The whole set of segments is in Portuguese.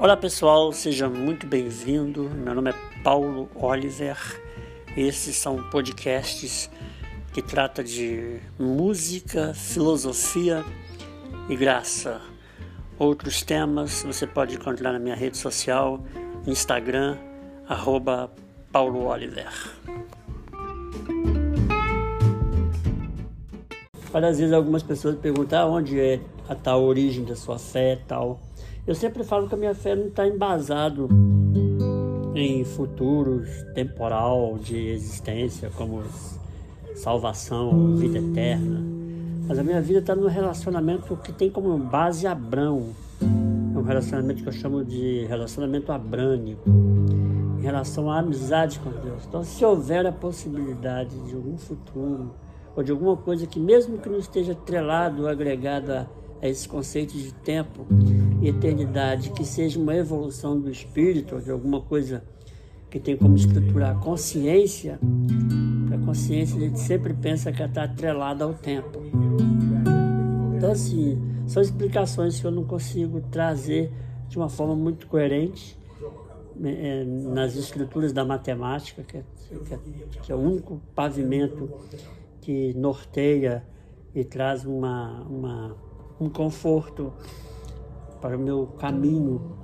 Olá pessoal, seja muito bem-vindo. Meu nome é Paulo Oliver. Esses são podcasts que trata de música, filosofia e graça. Outros temas você pode encontrar na minha rede social, Instagram, arroba Paulo Oliver. Às vezes algumas pessoas perguntam ah, onde é a tal origem da sua fé tal. Eu sempre falo que a minha fé não está embasado em futuros temporal de existência como salvação, vida eterna. Mas a minha vida está no relacionamento que tem como base Abrão. É um relacionamento que eu chamo de relacionamento abrânico, em relação à amizade com Deus. Então, se houver a possibilidade de algum futuro, ou de alguma coisa que, mesmo que não esteja atrelado, agregado a, a esse conceito de tempo eternidade, que seja uma evolução do espírito, de alguma coisa que tem como estruturar a consciência, a consciência a gente sempre pensa que ela está atrelada ao tempo. Então, assim, são explicações que eu não consigo trazer de uma forma muito coerente é, nas estruturas da matemática, que é, que é, que é o único pavimento que norteia e traz uma, uma, um conforto para o meu caminho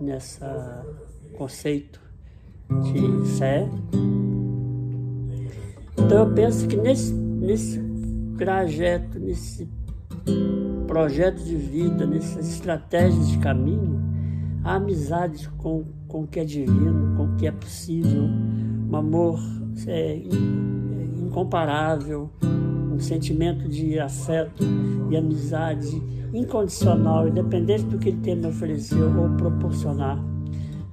nessa conceito de fé. Então eu penso que nesse, nesse trajeto, nesse projeto de vida, nessas estratégias de caminho, a amizade com, com o que é divino, com o que é possível, um amor é, incomparável, um sentimento de afeto e amizade incondicional, independente do que ele tem me oferecer ou proporcionar.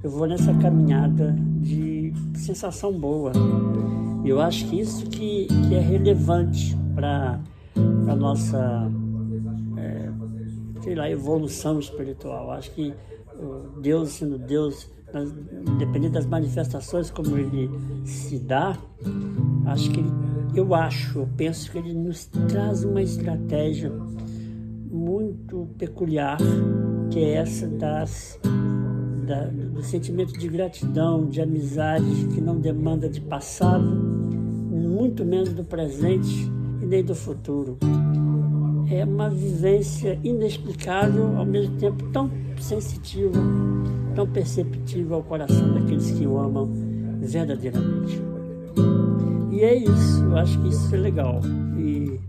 Eu vou nessa caminhada de sensação boa. Eu acho que isso que, que é relevante para a nossa é, sei lá, evolução espiritual. Acho que Deus sendo Deus, independente das manifestações como ele se dá, acho que ele eu acho, eu penso que ele nos traz uma estratégia muito peculiar, que é essa das, da, do sentimento de gratidão, de amizade, que não demanda de passado, muito menos do presente e nem do futuro. É uma vivência inexplicável, ao mesmo tempo tão sensitiva, tão perceptível ao coração daqueles que o amam verdadeiramente. E é isso, eu acho que isso é legal. E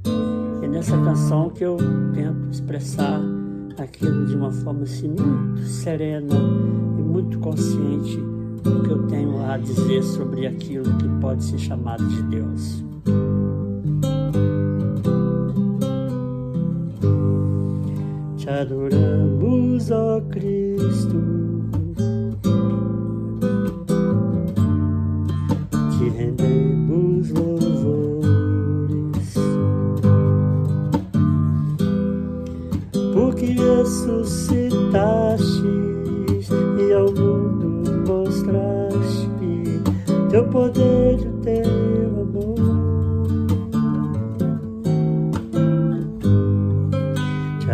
é nessa canção que eu tento expressar aquilo de uma forma assim, muito serena e muito consciente do que eu tenho a dizer sobre aquilo que pode ser chamado de Deus. Te adoramos, ó Cristo. ressuscitaste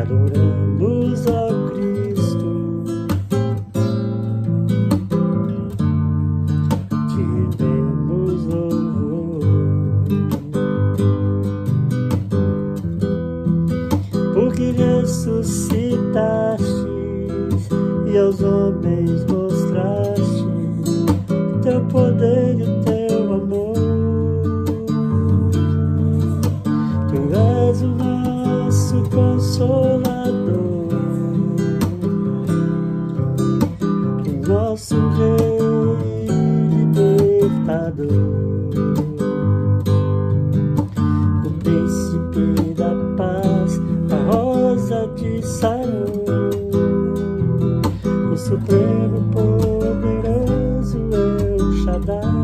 Te o nosso rei libertador. O príncipe da paz, a rosa de Sarão. Supremo poderoso El Shaddai.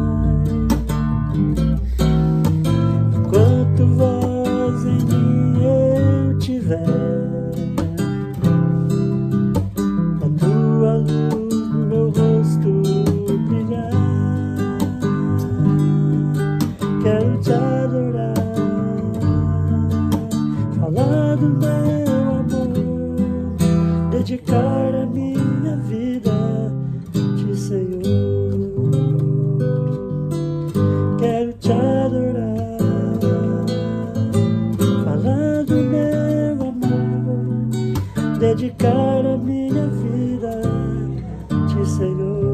Dedicar a minha vida, te Senhor.